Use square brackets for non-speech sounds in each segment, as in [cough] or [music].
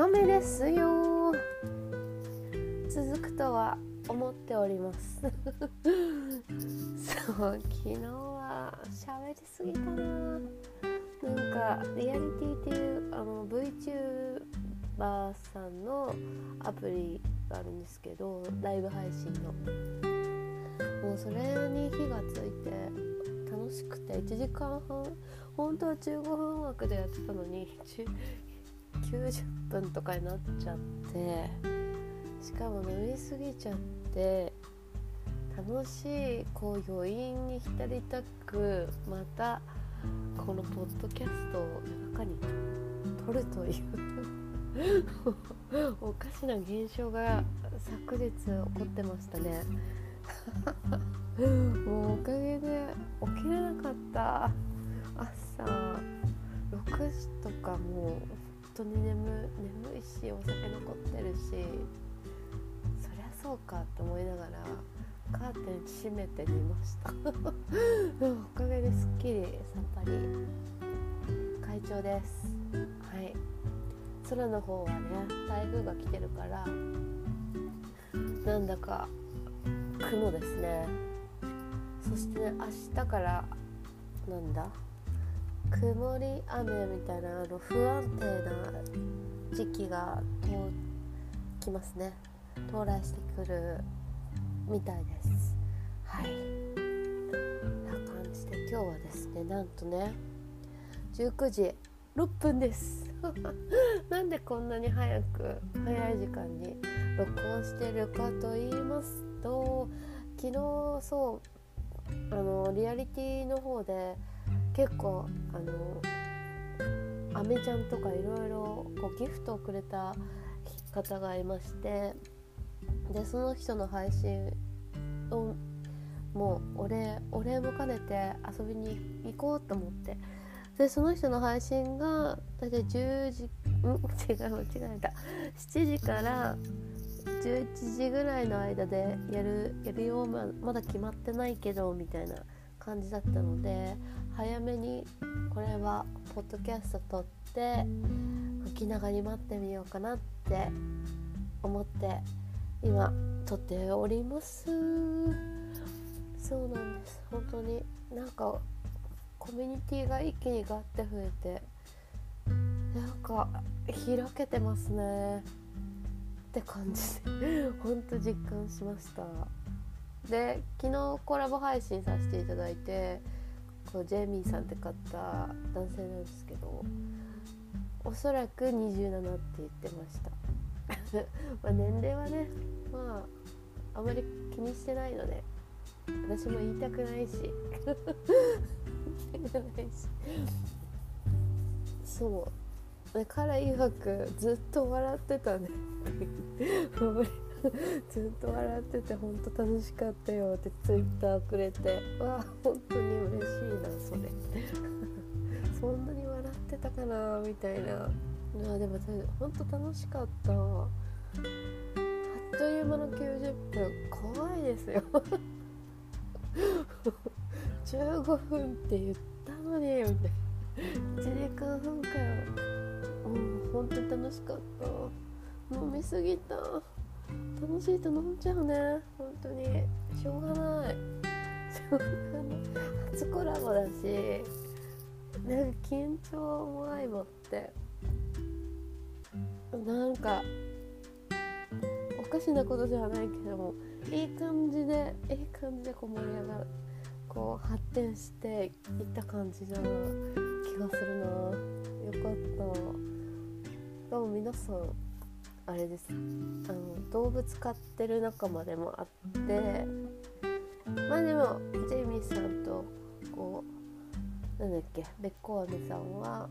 日目ですよ。続くとは思っております。[laughs] そう昨日は喋りすぎたな。なんかリアリティっていうあの VTuber さんのアプリがあるんですけどライブ配信の。もうそれに火がついて楽しくて1時間半本当は15分枠でやってたのに90分とかになっちゃってしかも飲みすぎちゃって楽しいこう余韻に浸りたくまたこのポッドキャストを夜中に撮るという [laughs] おかしな現象が昨日起こってましたね。[laughs] もうおかげで起きれなかった。朝6時とかもう当に眠眠いしお酒残ってるしそりゃそうかって思いながらカーテン閉めて寝ました。おかげですっきりさっぱり。快調です。はい。空の方はね台風が来てるからなんだか雲ですね。そしてね明日からなんだ？曇り雨みたいなあの不安定な時期が来ますね。到来してくるみたいです。はい。な感じで今日はですねなんとね19時6分です。[laughs] なんでこんなに早く早い時間に録音してるかと言いますと昨日そうあのリアリティの方で結構あのアメちゃんとかいろいろギフトをくれた方がいましてでその人の配信をもうお礼お礼も兼ねて遊びに行こうと思って。でその人の配信が大体10時ん？違う間違えた7時から11時ぐらいの間でやるやるよままだ決まってないけどみたいな。感じだったので早めにこれはポッドキャスト撮って吹きながら待ってみようかなって思って今撮っております。そうなんです。本当になんかコミュニティが一気にガッて増えてなんか開けてますねって感じで本当実感しました。で昨日コラボ配信させていただいてこうジェイミーさんって方男性なんですけどおそらく27って言ってました。[laughs] ま年齢はねまああまり気にしてないので私も言いたくないし。言いたくないしそう彼曰くずっと笑ってたね。[laughs] [laughs] ずっと笑ってて本当楽しかったよってツイッターくれてわあ本当に嬉しいなそれ。[laughs] そんなに笑ってたかなみたいな。あでも本当楽しかった。あっという間の90分。怖いですよ。[laughs] 15分って言ったのにみたいな。1時間半かよ。うん本当に楽しかった。飲みすぎた楽しいと飲んじゃうね。本当に。しょうがない。しょうがない初コラボだし。なんか緊張も相まって。なんかおかしなことじゃないけどもいい感じでいい感じでこう盛り上がる。こう発展していった感じな気がするな。よかった。どうも皆さん。あれです。あの動物飼ってる仲間でもあってまあでもジェイミーさんとこうなんだっけべっこあめさんは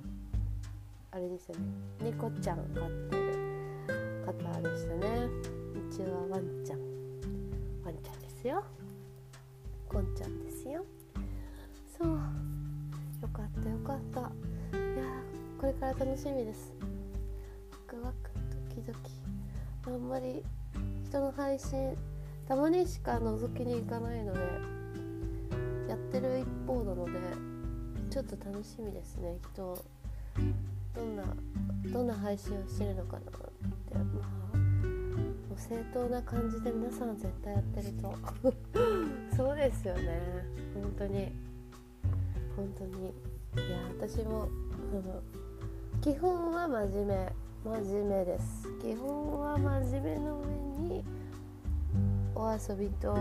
あれですよね猫ちゃん飼ってる方でしたね。うちはワンちゃん。ワンちゃんですよ。こんちゃんですよ。そう。よかったよかった。いやこれから楽しみです。クドキあんまり人の配信たまにしか覗きに行かないのでやってる一方なのでちょっと楽しみですね。人どんなどんな配信をしてるのかなって。まあもう正当な感じで皆さん絶対やってると。[laughs] そうですよね。本当に。本当に。いや私も基本は真面目。真面目です。基本は真面目の上にお遊びと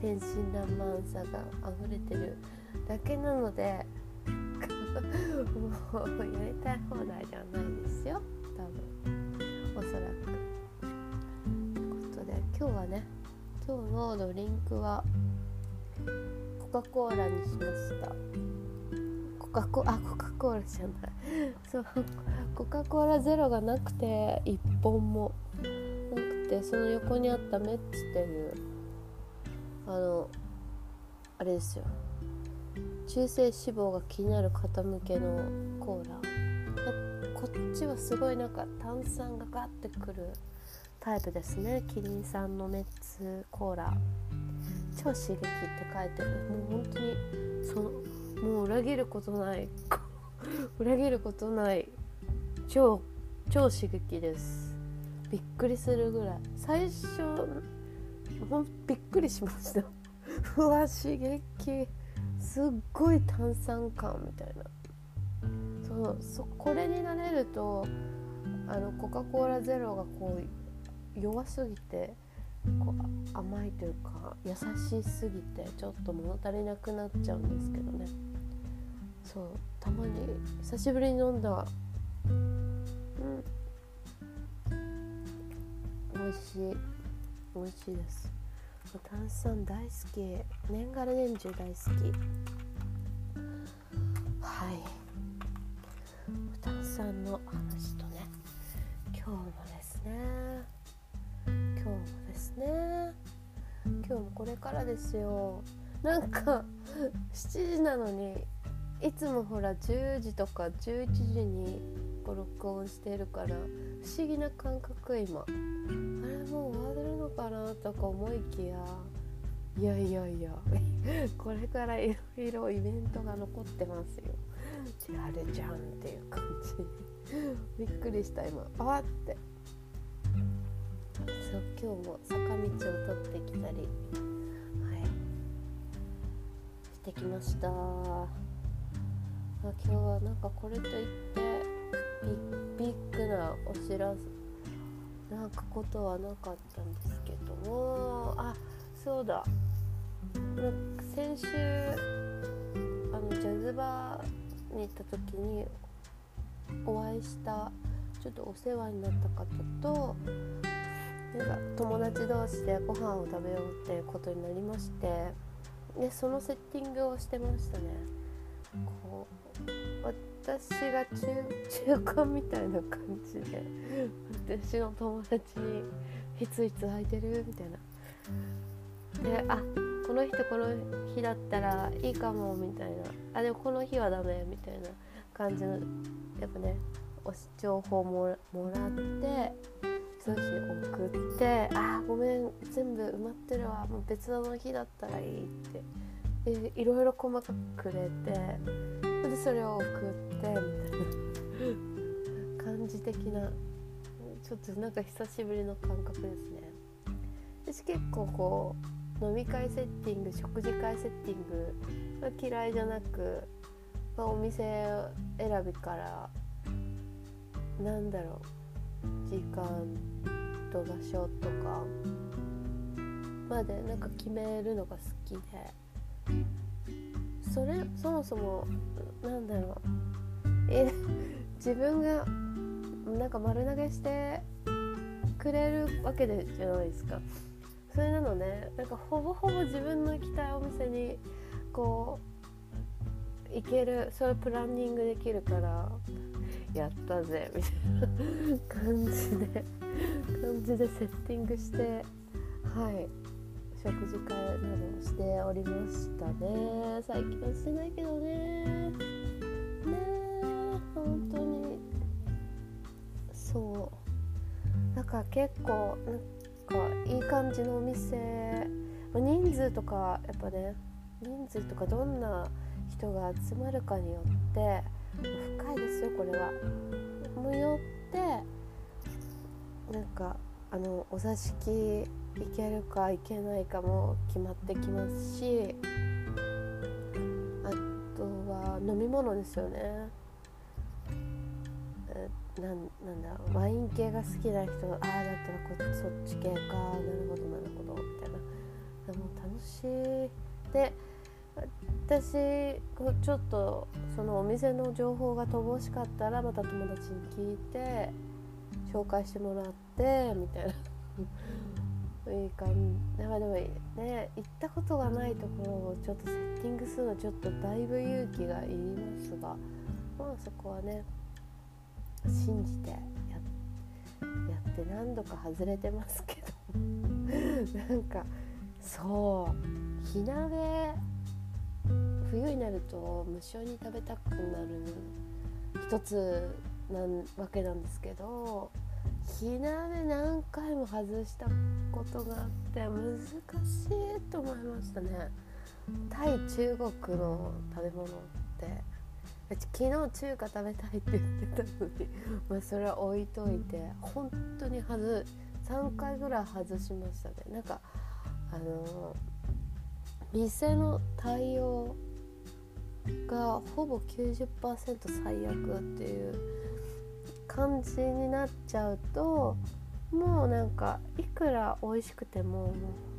天真爛漫さが溢れてるだけなのでもうやりたい放題ではないですよ。多分。おそらく。ということで今日はね今日のドリンクはコカ・コーラにしました。コカ・コあコカ・コーラじゃない。そうコカ・コーラゼロがなくて1本も。なくてその横にあったメッツっていうあのあれですよ。中性脂肪が気になる方向けのコーラ。こっちはすごいなんか炭酸がガッてくるタイプですね。キリンさんのメッツコーラ。超刺激って書いてる。もう本当にそのもう裏切ることない。[laughs] 裏切ることない。超超刺激です。びっくりするぐらい。最初ほんびっくりしました。[laughs] うわ刺激。すっごい炭酸感みたいな。そうそこれになれるとあのコカ・コーラゼロがこう弱すぎてこう甘いというか優しすぎてちょっと物足りなくなっちゃうんですけどね。そうたまに久しぶりに飲んだ。うん。美味しい。美味しいです。炭酸大好き。年がら年中大好き。はい。炭酸の話とね。今日もですね。今日もですね。今日もこれからですよ。なんか7時なのにいつもほら10時とか11時にこう録音してるから不思議な感覚今。あれもう終わるのかなとか思いきやいやいやいや [laughs] これからいろいろイベントが残ってますよ。あるじゃんっていう感じ。びっくりした今。あって。そう今日も坂道を取ってきたり。はい。してきました。あ今日はなんかこれといってビッグなお知らせなんかことはなかったんですけどもあそうだ。先週あのジャズバーに行った時にお会いしたちょっとお世話になった方となんか友達同士でご飯を食べようってことになりましてでそのセッティングをしてましたね。こう私が中中間みたいな感じで私の友達に「いついつ空いてる?」みたいな。であこの人この日だったらいいかもみたいな。あでもこの日はダメみたいな感じのやっぱねお情報ももらってその人に送って「あごめん全部埋まってるわ。もう別の日だったらいい」って。でいろいろ細かくくれてでそれを送ってみたいな感じ的なちょっとなんか久しぶりの感覚ですね。私結構こう飲み会セッティング食事会セッティングが嫌いじゃなく、まあ、お店選びからなんだろう時間と場所とかまでなんか決めるのが好きで。それそもそもなんだろう。え [laughs] 自分がなんか丸投げしてくれるわけじゃないですか。それなのねなんかほぼほぼ自分の行きたいお店にこう行けるそれプランニングできるからやったぜみたいな感じで感じでセッティングしてはい。食事会などをしておりましたね。最近はしてないけどね。ね本当に。そう。なんか結構なんかいい感じのお店。人数とかやっぱね人数とかどんな人が集まるかによって深いですよこれは。もよってなんかあのお座敷行けるか行けないかも決まってきますしあとは飲み物ですよね。なんなんだワイン系が好きな人ああだったらこそっち系かなるほどなるほどみたいな。でも楽しい。で私ちょっとそのお店の情報が乏しかったらまた友達に聞いて紹介してもらってみたいな。[laughs] いい感じ。でもね行ったことがないところをちょっとセッティングするのちょっとだいぶ勇気がいりますがまあそこはね信じてやって何度か外れてますけど。[laughs] なんかそう火鍋冬になると無性に食べたくなる一つなわけなんですけど火鍋何回も外したことがあって難しいと思いましたね。対中国の食べ物って昨日中華食べたいって言ってたのに [laughs] まあそれは置いといて本当に外3回ぐらい外しましたね。なんかあの店の対応がほぼ90%最悪っていう感じになっちゃうともうなんかいくら美味しくてももう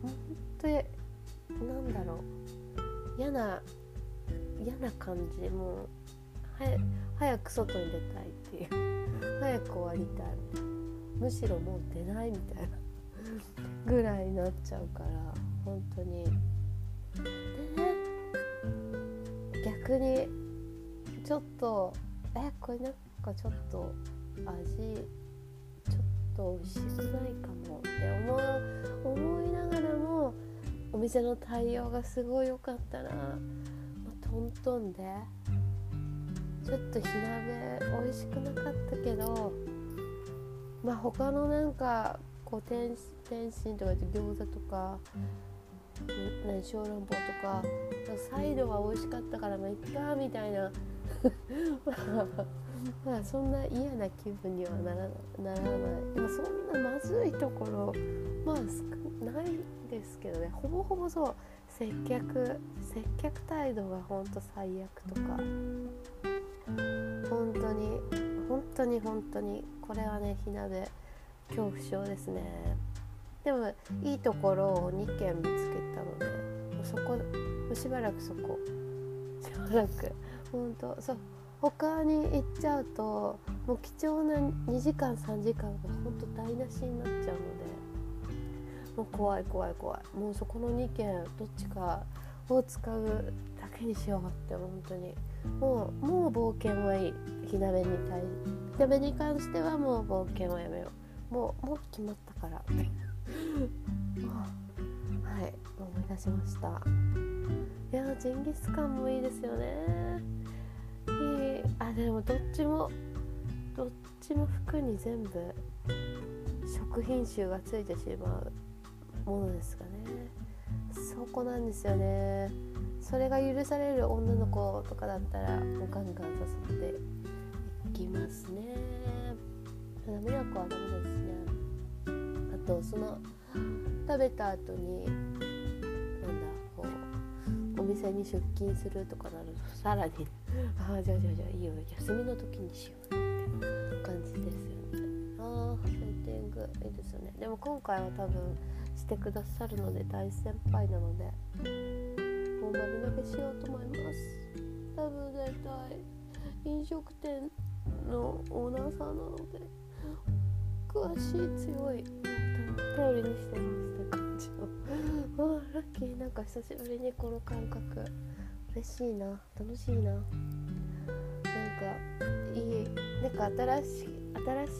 本当に何だろう。嫌な嫌な感じ。もうは早く外に出たいっていう。早く終わりたい。むしろもう出ないみたいな。ぐらいになっちゃうから本当に。でね逆にちょっとえこれなんかちょっと味ちょっと美味しくないかもって思う思いながらもお店の対応がすごい良かったら、まあ、トントンでちょっと火鍋美味しくなかったけどまあ他のなんかこう天天津とか餃子とか、ね、小籠包とかサイドは美味しかったからまあいっかみたいな。[laughs] まあそんな嫌な気分にはならならない。でもそんなまずいところまあ少ないですけどね。ほぼほぼそう。接客接客態度がほんと最悪とか。本当に本当に本当にこれはね火鍋恐怖症ですね。でもいいところを2軒見つけたのでもうそこもうしばらくそこしばらく本当そう。他に行っちゃうともう貴重な2時間3時間が本当台無しになっちゃうのでもう怖い怖い怖い。もうそこの2軒どっちかを使うだけにしようって本当に。もうもう冒険はいい。火鍋に対火鍋に関してはもう冒険はやめよう。もうもう決まったから。[laughs] はい思い出しました。いやジンギスカンもいいですよね。あでもどっちもどっちも服に全部食品臭がついてしまうものですかね。そこなんですよね。それが許される女の子とかだったらもうガンガン誘っていきますね。花美和子はダメですね。あとその食べた後に店に出勤するとかなるとさらにああじゃあじゃあじゃあいいよ休みの時にしようって感じですよね。ああセッティングいいですよね。でも今回は多分してくださるので大先輩なのでもう丸投げしようと思います。多分絶対飲食店のオーナーさんなので詳しい強い頼りにしてますって感じの。ッキーなんか久しぶりにこの感覚。嬉しいな楽しいな。なんかいいなんか新しい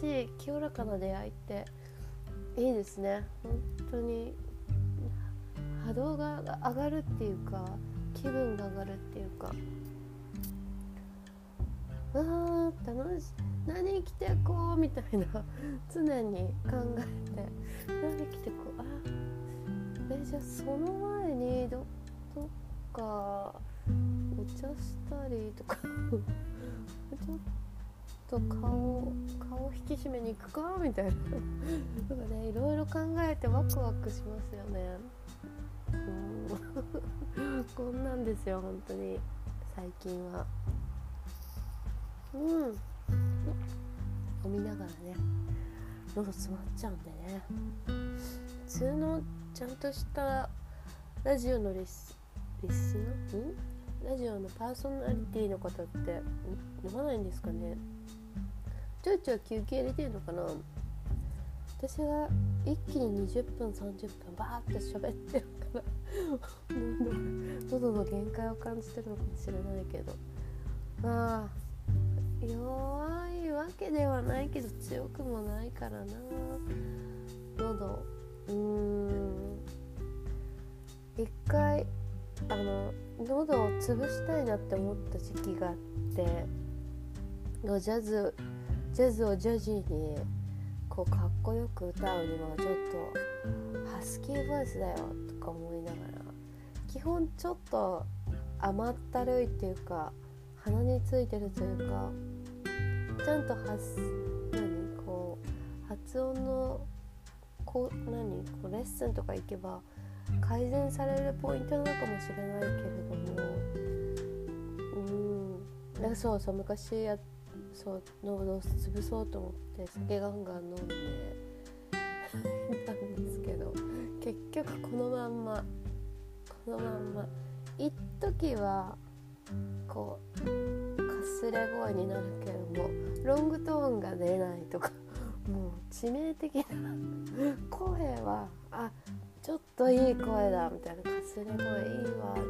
新しい清らかな出会いって。いいですね。本当に。波動が上がるっていうか気分が上がるっていうか。あー楽しい。何生きてこうみたいな。常に考えて。何生きてこう。えじゃあその前にどどっかお茶したりとかちょっと顔顔引き締めに行くかみたいな。なんかねいろいろ考えてワクワクしますよね。うこんなんですよ本当に。最近は。うん。飲みながらね喉詰まっちゃうんでね。普通のちゃんとしたラジオのリスリスナん？ラジオのパーソナリティの方って飲まないんですかね？ちょいちょい休憩入れてるのかな？私が一気に20分30分バーって喋ってるから喉の限界を感じてるのかもしれないけど。まあ弱いわけではないけど強くもないからな。喉うん。一回あの喉を潰したいなって思った時期があってのジャズジャズをジャジーにこうかっこよく歌うにはちょっとハスキーボイスだよとか思いながら基本ちょっと甘ったるいっていうか鼻についてるというかちゃんと発何こう発音のこう何こうレッスンとか行けば改善されるポイントなのかもしれないけれどもうんだそうそう昔やそう喉を潰そうと思って酒ガンガン飲んでいたんですけど結局このまんまこのまんま一時はこうかすれ声になるけどもロングトーンが出ないとか致命的な声はあちょっといい声だ。みたいなかすれ声いいわでも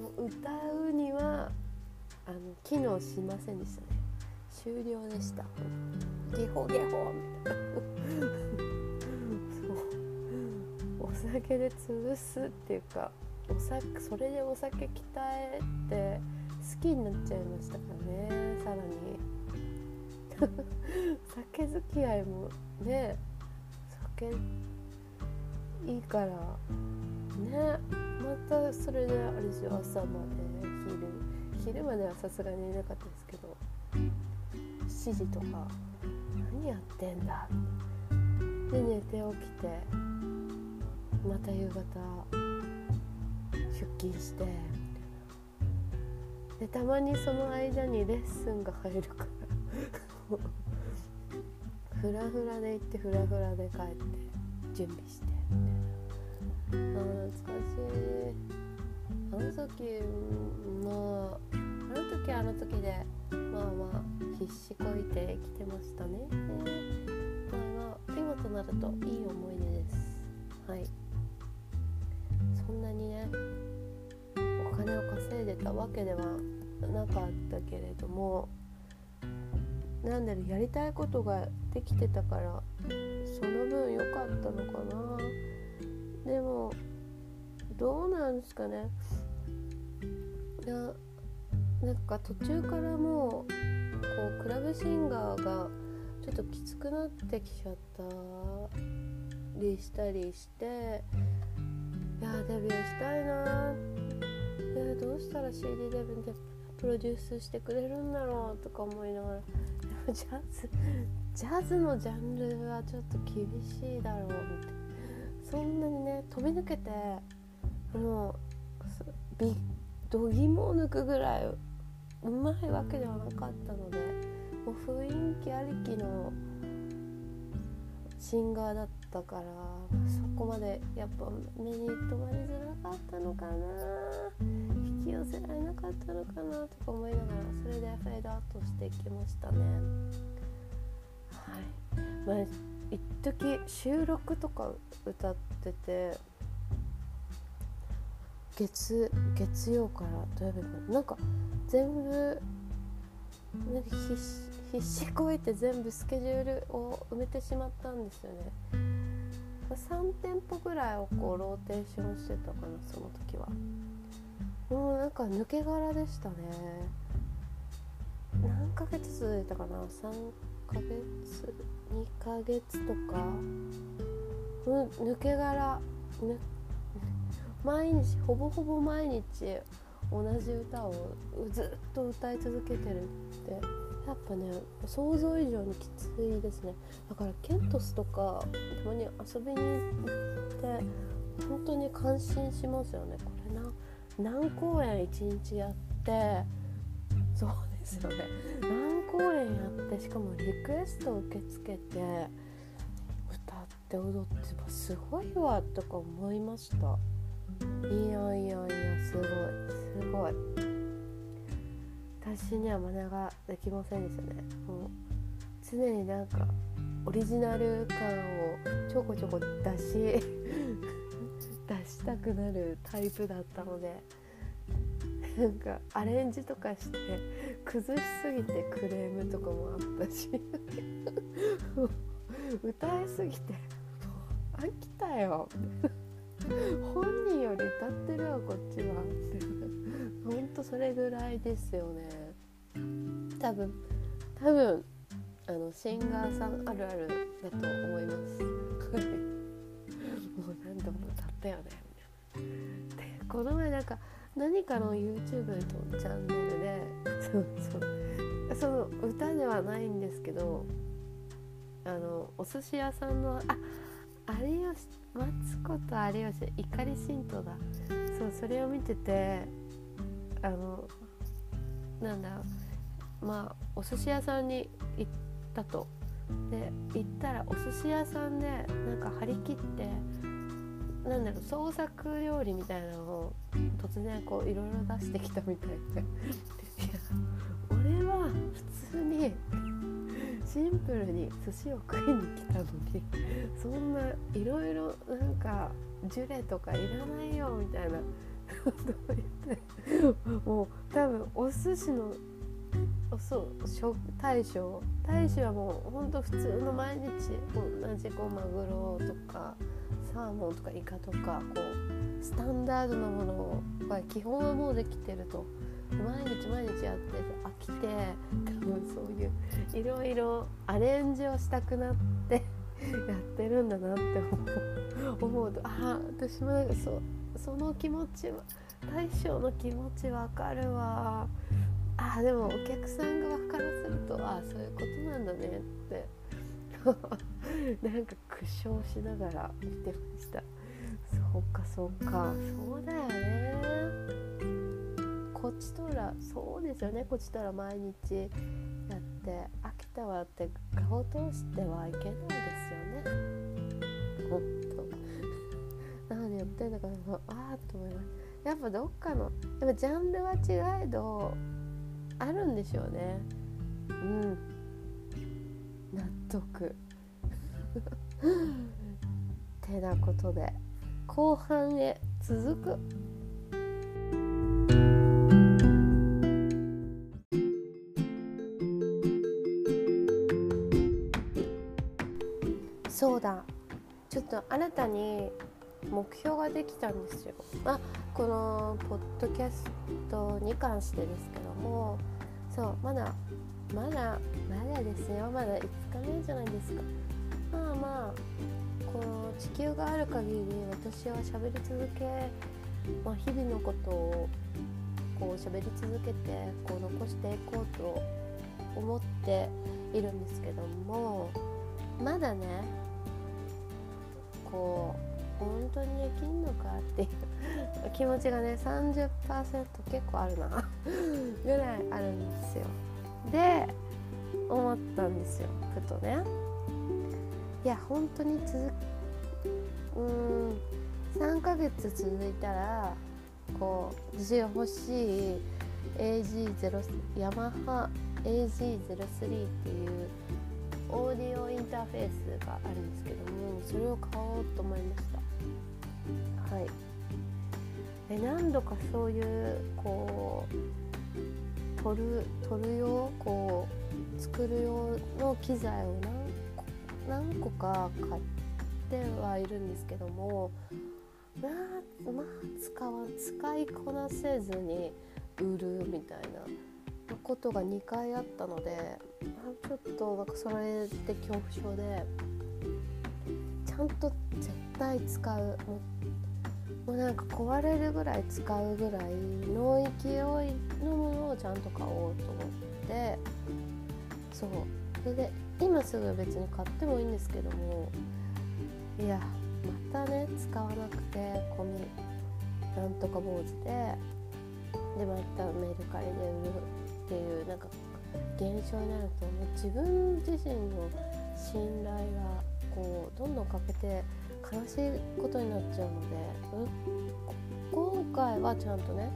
もう歌うにはあの機能しませんでしたね。終了でした。ゲホゲホみたいな。そう。お酒で潰すっていうかお酒それでお酒鍛えて好きになっちゃいましたからねさらに。酒付き合いもね酒いいからねまたそれであれですよ朝まで昼。昼まではさすがにいなかったですけど7時とか何やってんだ？で寝て起きてまた夕方出勤してでたまにその間にレッスンが入るから。[laughs] フラフラで行ってフラフラで帰って準備して。みたいなあ懐かしい。あの時まああの時あの時でまあまあ必死こいてきてましたね。まあまあ今となるといい思い出です。はい。そんなにねお金を稼いでたわけではなかったけれどもなんだろうやりたいことができてたからその分良かったのかな。でもどうなんですかね。いやなんか途中からもうこうクラブシンガーがちょっときつくなってきちゃったりしたりしていやデビューしたいな。いやどうしたら CD デビューでプロデュースしてくれるんだろうとか思いながらでもジャズジャズのジャンルはちょっと厳しいだろうみたいなそんなにね飛び抜けてもうび度肝を抜くぐらいうまいわけではなかったのでもう雰囲気ありきのシンガーだったからそこまでやっぱ目に留まりづらかったのかな。引き寄せられなかったのかなとか思いながらそれでフェードアウトしていきましたね。はい。まあ一時収録とか歌ってて月月曜から土曜日までなんか全部なんか必必死こいて全部スケジュールを埋めてしまったんですよね。3店舗ぐらいをこうローテーションしてたかなその時は。もうなんか抜け殻でしたね。何ヶ月続いたかな？3ヶ月2ヶ月とか？抜け殻。毎日ほぼほぼ毎日同じ歌をずっと歌い続けてるって。やっぱね想像以上にきついですね。だからケントスとかたまに遊びに行って本当に感心しますよね。これな。何公演一日やってそうですよね。何公演やってしかもリクエスト受け付けて歌って踊ってすごいわとか思いました。いやいやいやすごいすごい。私には真似ができませんでしたね。もう常になんかオリジナル感をちょこちょこ出し出したくなるタイプだったのでなんかアレンジとかして崩しすぎてクレームとかもあったし歌いすぎて飽きたよ。本人より歌ってるわこっちは。ほんとそれぐらいですよね。多分多分あのシンガーさんあるあるだと思います。度も歌ったよねみたいな。でこの前なんか何かの YouTube のチャンネルでそうそうその歌ではないんですけどあのお寿司屋さんのあ有吉マツコと有吉怒り神道だ。そうそれを見ててあのなんだまあお寿司屋さんに行ったと。で行ったらお寿司屋さんでなんか張り切ってなんだろう創作料理みたいなのを突然こういろいろ出してきたみたいで。[laughs] いや俺は普通にシンプルに寿司を食いに来たのにそんないろいろなんかジュレとかいらないよみたいな。ことを言ってもう多分お寿司のそう大将。大将はもうほんと普通の毎日同じこうマグロとかサーモンとかイカとかこうスタンダードなものが基本はもうできてると。毎日毎日やって飽きて多分そういういろいろアレンジをしたくなってやってるんだなって思う。とあ私もなんかそその気持ちは大将の気持ちわかるわ。あでもお客さん側からするとあそういうことなんだねって。[laughs] なんか苦笑しながら見てました。そうかそうか。そうだよね。こっちとらそうですよね。こっちとら毎日やって飽きたわって顔通してはいけないですよね。ほんと。何やってんだかああと思います。やっぱどっかのやっぱジャンルは違えどあるんでしょうね。うん。納得。てなことで後半へ続くそうだちょっと新たに目標ができたんですよ。あこのポッドキャストに関してですけどもそうまだまだまだですよまだ5日目じゃないですか。まあまあこの地球がある限り私は喋り続け、まあ、日々のことをこう喋り続けてこう残していこうと思っているんですけどもまだねこう本当にできんのかっていう気持ちがね30%結構あるなぐらいあるんですよ。で思ったんですよふとね。いや本当に続く。うん。3ヶ月続いたらこう私が欲しい AG0 ヤマハ AG03 っていうオーディオインターフェースがあるんですけどもそれを買おうと思いました。はい。で何度かそういうこう撮る撮る用こう作る用の機材を何何個か買ってはいるんですけどもまあまあ使わ使いこなせずに売るみたいなことが2回あったのであちょっとなんかそれで恐怖症でちゃんと絶対使うもうもうなんか壊れるぐらい使うぐらいの勢いのものをちゃんと買おうと思ってそう。それで今すぐ別に買ってもいいんですけどもいやまたね使わなくてこのなんとか坊主ででまたメルカリで売るっていうなんか現象になるともう自分自身の信頼がこうどんどん欠けて悲しいことになっちゃうので今回はちゃんとね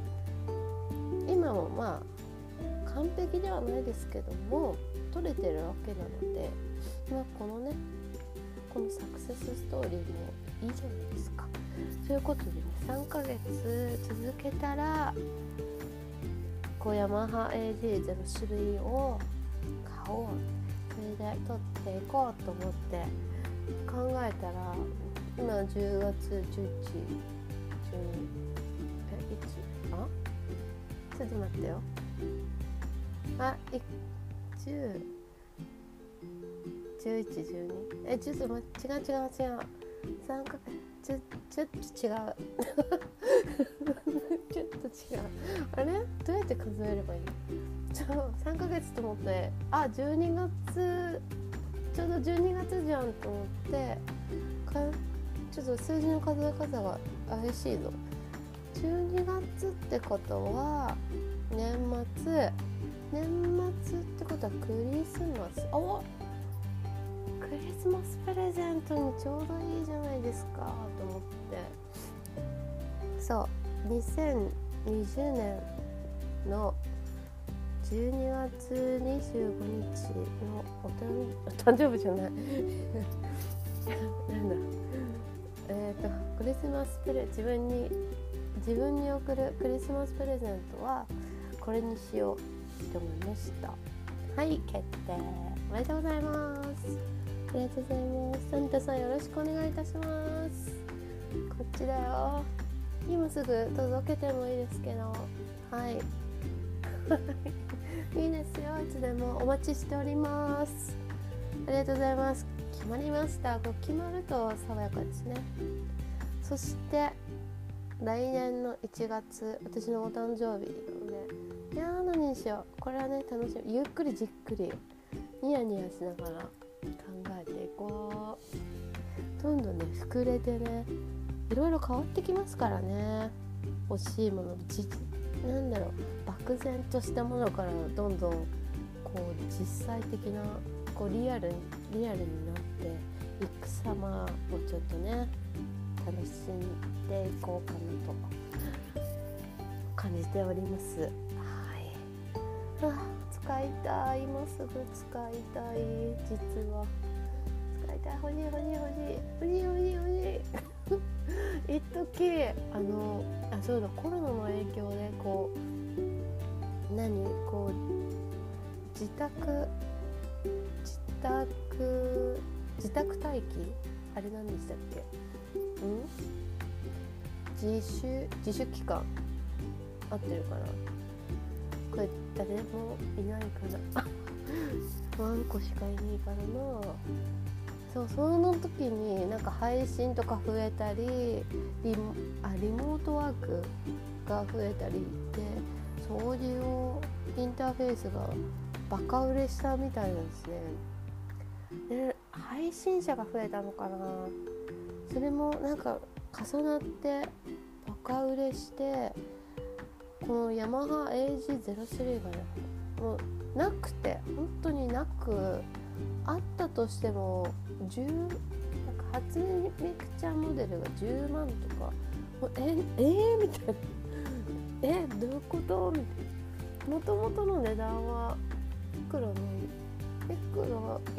今もまあ完璧ではないですけども取れてるわけなので、まあ、このねこのサクセスストーリーもいいじゃないですか。ということでね3ヶ月続けたらこうヤマハ AG0 種類を買おう。それで取っていこうと思って考えたら今10月11 12え1あ？ちょっと待ってよ。あい10 1112えちょっと違う違う違う。3かちょちょっと違う。ちょっと違うあれ？どうやって数えればいいちょ3ヶ月と思って。あ12月ちょうど12月じゃんと思って。かちょっと数字の数え方が怪しいの12月ってことはクリスマス。おクリスマスプレゼントにちょうどいいじゃないですかと思って。そう。2020年の12月25日のお誕生日じゃない。なんだ。えっ、ー、とクリスマスプレ自分に自分に送るクリスマスプレゼントはこれにしようと思いました。はい決定。おめでとうございます。ありがとうございます。サンタさんよろしくお願いいたします。こっちだよ。今すぐ届けてもいいですけど。はい。[laughs] いいですよ。いつでもお待ちしております。ありがとうございます。決まりました。こう決まると爽やかですね。そして来年の1月私のお誕生日なのでいやー何にしよう。これはね楽しみゆっくりじっくりニヤニヤしながら考えていこう。どんどんね膨れてねいろいろ変わってきますからね。欲しいものじなんだろう。漠然としたものからどんどんこう実際的なこうリアルリアルになっていく様をちょっとね楽しんでいこうかなと感じております。あ使いたい今すぐ使いたい。実は。使い。たい。欲しい欲しい欲しい。欲しい欲しい欲しい。一時 [laughs] あのあそうだ。コロナの影響でこう何こう自宅自宅自宅待機？あれ何でしたっけ？ん？自主自主期間？合ってるかな？これ誰もいないかな [laughs] ワンコしかいないからな。そうその時になんか配信とか増えたりリあリモートワークが増えたりでそういうインターフェースがバカ売れしたみたいなんですね。で配信者が増えたのかな。それもなんか重なってバカ売れしてこのヤマハ AG03 がねもうなくて本当になくあったとしても10なんか初音ミクチャモデルが10万とか。もうええー、みたいな。えどういうことみたいな。もともとの値段はいくらのいくら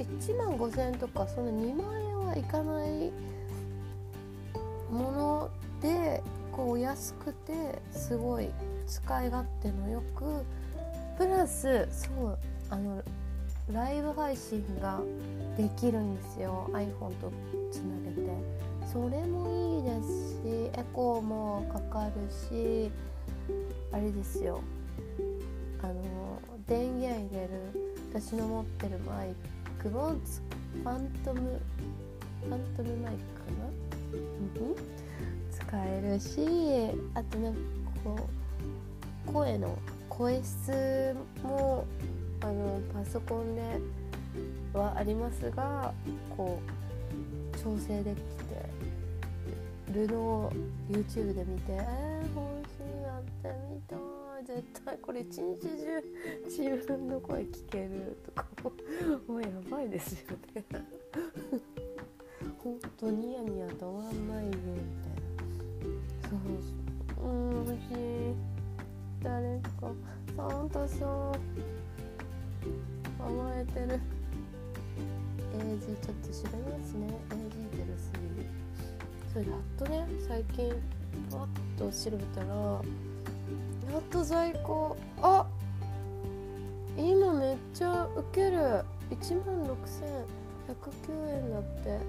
1万5000円とかその2万円はいかな。いものでこう安くてすごい使い勝手のよくプラスそうあのライブ配信ができるんですよ iPhone とつなげて。それもいいですしエコーもかかるしあれですよ。あの電源入れる私の持ってるマイクもファントムファントムマイクかな、うん、えるしあとねこう声の声質もあのパソコンではありますがこう調整できてるのを YouTube で見てえー、欲しいやってみたい絶対これ一日中。自分の声聞けるとかもうやばいですよね。[laughs] 本当ニヤニヤ止まんないよみたいなうん欲しい誰かサンタさん甘えてる AG ちょっと調べますね AG03 それやっとね。最近パッと調べたらやっと在庫あ今めっちゃウケる。1万6109円だって。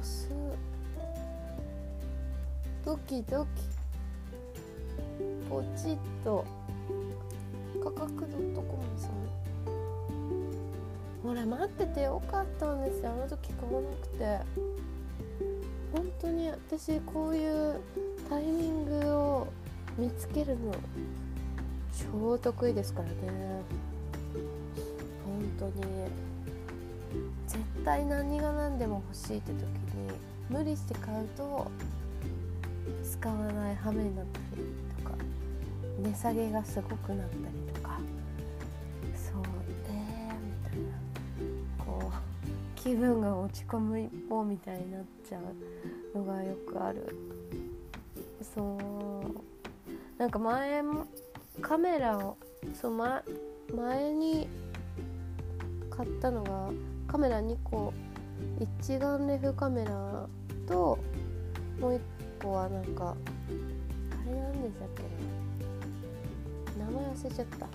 安ドキドキポチッと価格 .com さんほら待っててよかったんですよ。あの時買わなくて本当に。私こういうタイミングを見つけるの超得意ですからね。本当に。絶対何が何でも欲しいって時に無理して買うと使わない羽目になったりとか値下げがすごくなったりとか。そうね。みたいなこう気分が落ち込む一方みたいになっちゃうのがよくある。そう。なんか前もカメラをそう、ま、前に買ったのがカメラ2個。一眼レフカメラともう1個はなんかあれなんでしたっけな。名前忘れちゃった。あの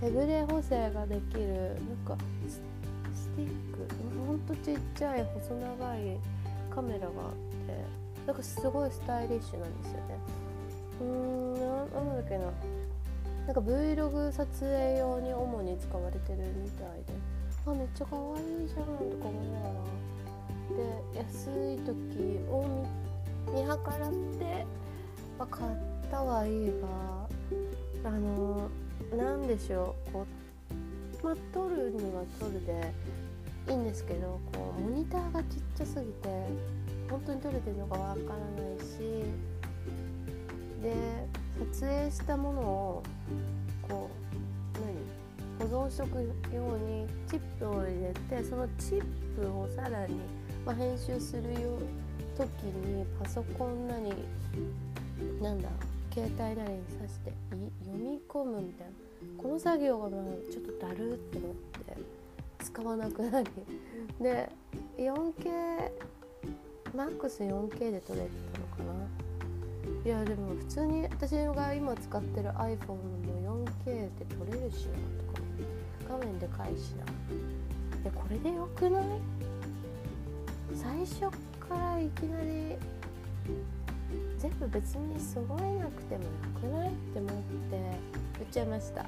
手ぶれ補正ができるなんかスティック。ほんとちっちゃい細長いカメラがあってなんかすごいスタイリッシュなんですよね。うーんなんだっけな。なんか Vlog 撮影用に主に使われてるみたいで。あめっちゃ可愛いじゃんとか思いながら。で安い時を見計らって、まあ、買ったはいいがあのなんでしょうこうまあ撮るには撮るでいいんですけどこうモニターがちっちゃすぎて本当に撮れてるのかわからないしで撮影したものをこう何保存しとくようにチップを入れてそのチップをさらに、まあ、編集するよ時にパソコンなりなんだ携帯なりに挿して読み込むみたいな。この作業がちょっとだるって思って。使わなくなり。で 4K マックス 4K で撮れたのかな。いやでも普通に私が今使ってる iPhone も 4K で撮れるしなとか。画面でかいしな。でこれでよくない？最初からいきなり全部別に揃えなくてもよくないって思って売っちゃいました。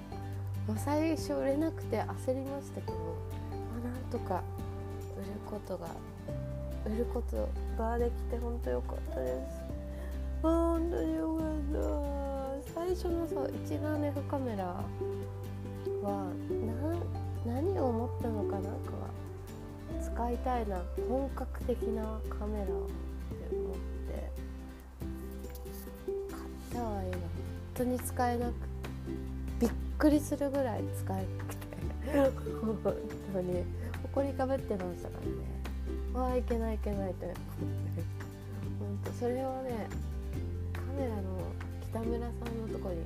もう最初売れなくて焦りました。けどまあなんとか売ることが売ることができて本当良かったです。本当に良かった最初のさ一眼レフカメラは何を思ったのかなんかは使いたいな本格的なカメラって思って買ったはいいが本当に使えなくびっくりするぐらい使えなくて。本当に埃かぶってましたからね。ああいけないいけないと思って本当それをねカメラの北村さんのとこに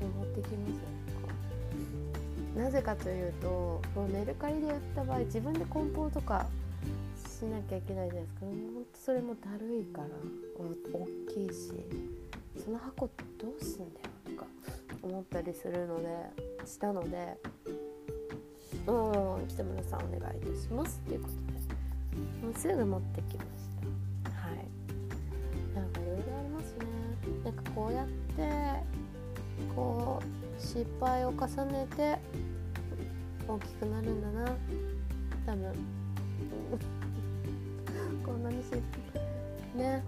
持ってきますよなぜかというとメルカリで売った場合自分で梱包とかしなきゃいけないじゃないですか。本当それもだるいから大きいしその箱どうすんだよとか思ったりするのでしたのでうん北村さんお願いいたしますっていうことでもうすぐ持ってきました。はい。なんかいろいろありますね。なんかこうやってこう失敗を重ねて大きくなるんだな。多分。[laughs] こんなに失敗ね。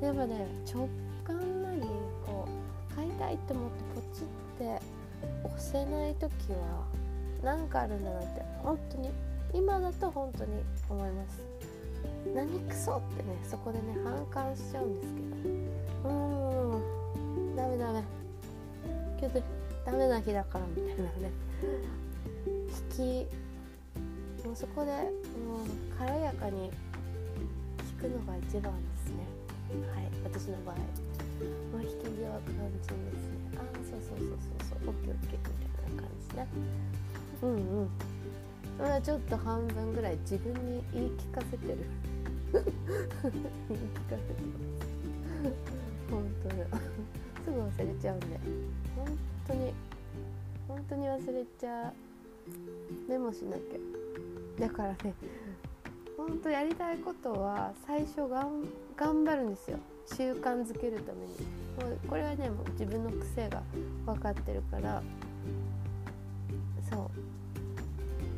やっぱね直感なりこう買いたいって思ってポチって押せない時は何かあるんだなって本当に今だと本当に思います。何クソってねそこでね反感しちゃうんですけど。うーん。ダメダメ。今日ダメな日だからみたいなね。引きもうそこでもう軽やかに引くのが一番ですね。はい私の場合。もう引き際は肝心ですね。ああそうそうそうそうそう。オッケーオッケーみたいな感じね。うんうん。それはちょっと半分ぐらい自分に言い聞かせてる。[laughs] 言い聞かせてます。本当だ。すぐ忘れちゃうんで。本当に本当に忘れちゃう。メモしなきゃ。だからね本当やりたいことは最初がん頑張るんですよ。習慣づけるために。もうこれはねもう自分の癖が分かってるから。そ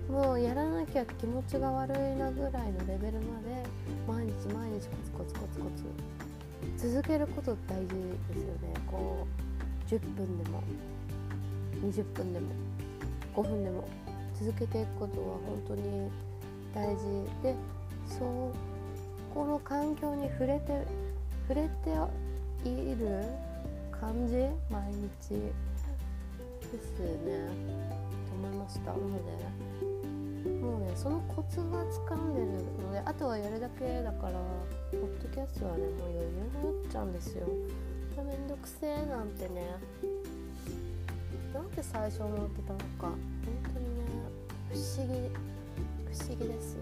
う。もうやらなきゃ気持ちが悪いなぐらいのレベルまで毎日毎日コツコツコツコツ続けること大事ですよね。こう10分でも20分でも。5分でも続けていくことは本当に大事でそうこの環境に触れて触れている感じ毎日ですね。と思いました。なのでもうねそのコツは掴んでるのであとはやるだけだからポッドキャストはねもう余裕になっちゃうんですよ。めんどくせえなんてね。なんで最初思ってたのか。本当にね不思議。不思議です。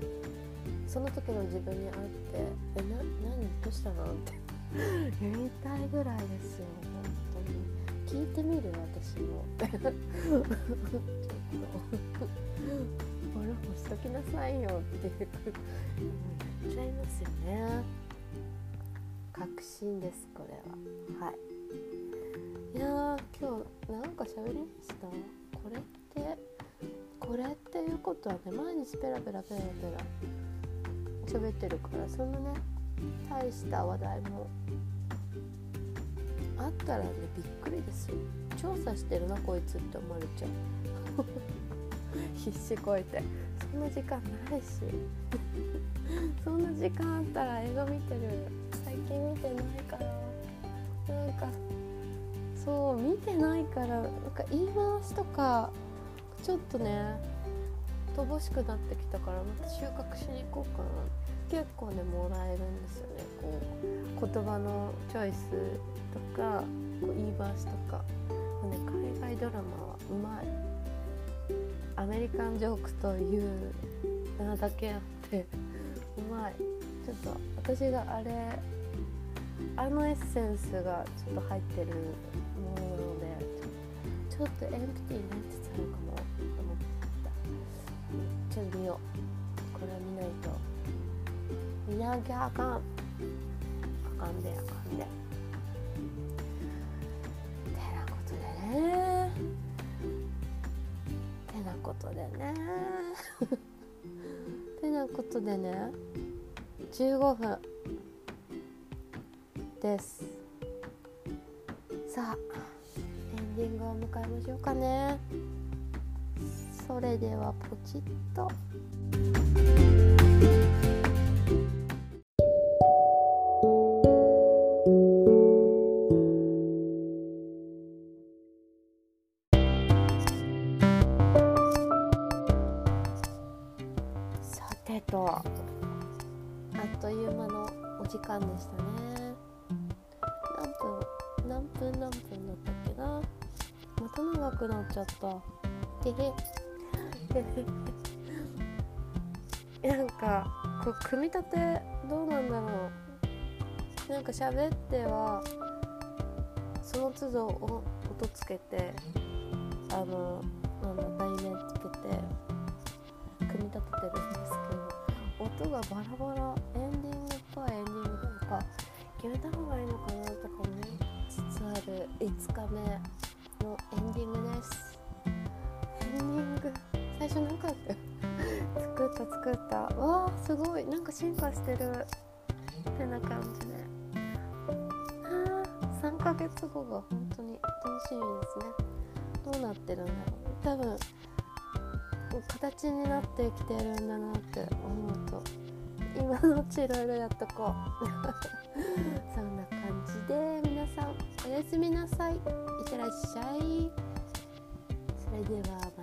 その時の自分に会って「えな何？どうしたの?」って。[laughs] 言いたいぐらいですよ本当に。聞いてみる？私も。[laughs] ちょっと。フォローしときなさいよ。っていう。言っちゃいますよね。確信ですこれは。はい。いやー今日なんか喋りました？これってこれっていうことはね毎日ペラペラペラペラ喋ってるからそんなね大した話題もあったらねびっくりですよ。調査してるなこいつって思われちゃう。[laughs] 必死こいて。そんな時間ないし。[laughs] そんな時間あったら映画見てる。最近見てないから。なんかそう見てないからなんか言い回しとかちょっとね乏しくなってきたからまた収穫しに行こうかな結構ねもらえるんですよね。こう言葉のチョイスとかこう言い回しとか、ね、海外ドラマはうまい。アメリカンジョークという名だけあってうまい。ちょっと私があれあのエッセンスがちょっと入ってるものでちょっとエンプティになってたのかもと思った。ちょっと見よう。これは見ないと。見なきゃあかん。あかんであかんで。てなことでね。てなことでね。てなことでね。[laughs] 15分です。さあエンディングを迎えましょうかね。それではポチッと。さてとあっという間のお時間でしたね。分何分だったっけな。また長くなっちゃった。てへなんかこう組み立てどうなんだろう。なんか喋ってはその都度音つけてあのなんだ題名つけて組み立ててるんですけど音がバラバラ。エンディングっぽいエンディングなんか決めた方がいいのかな。5日目のエンディングです。エンディング最初な回だよ作った作ったわあすごいなんか進化してるってな感じで、3ヶ月後が本当に楽しみですねどうなってるんだろう多分形になってきてるんだなって思うと今のうちいろいろやっとこうすみなさい。いってらっしゃい。それでは。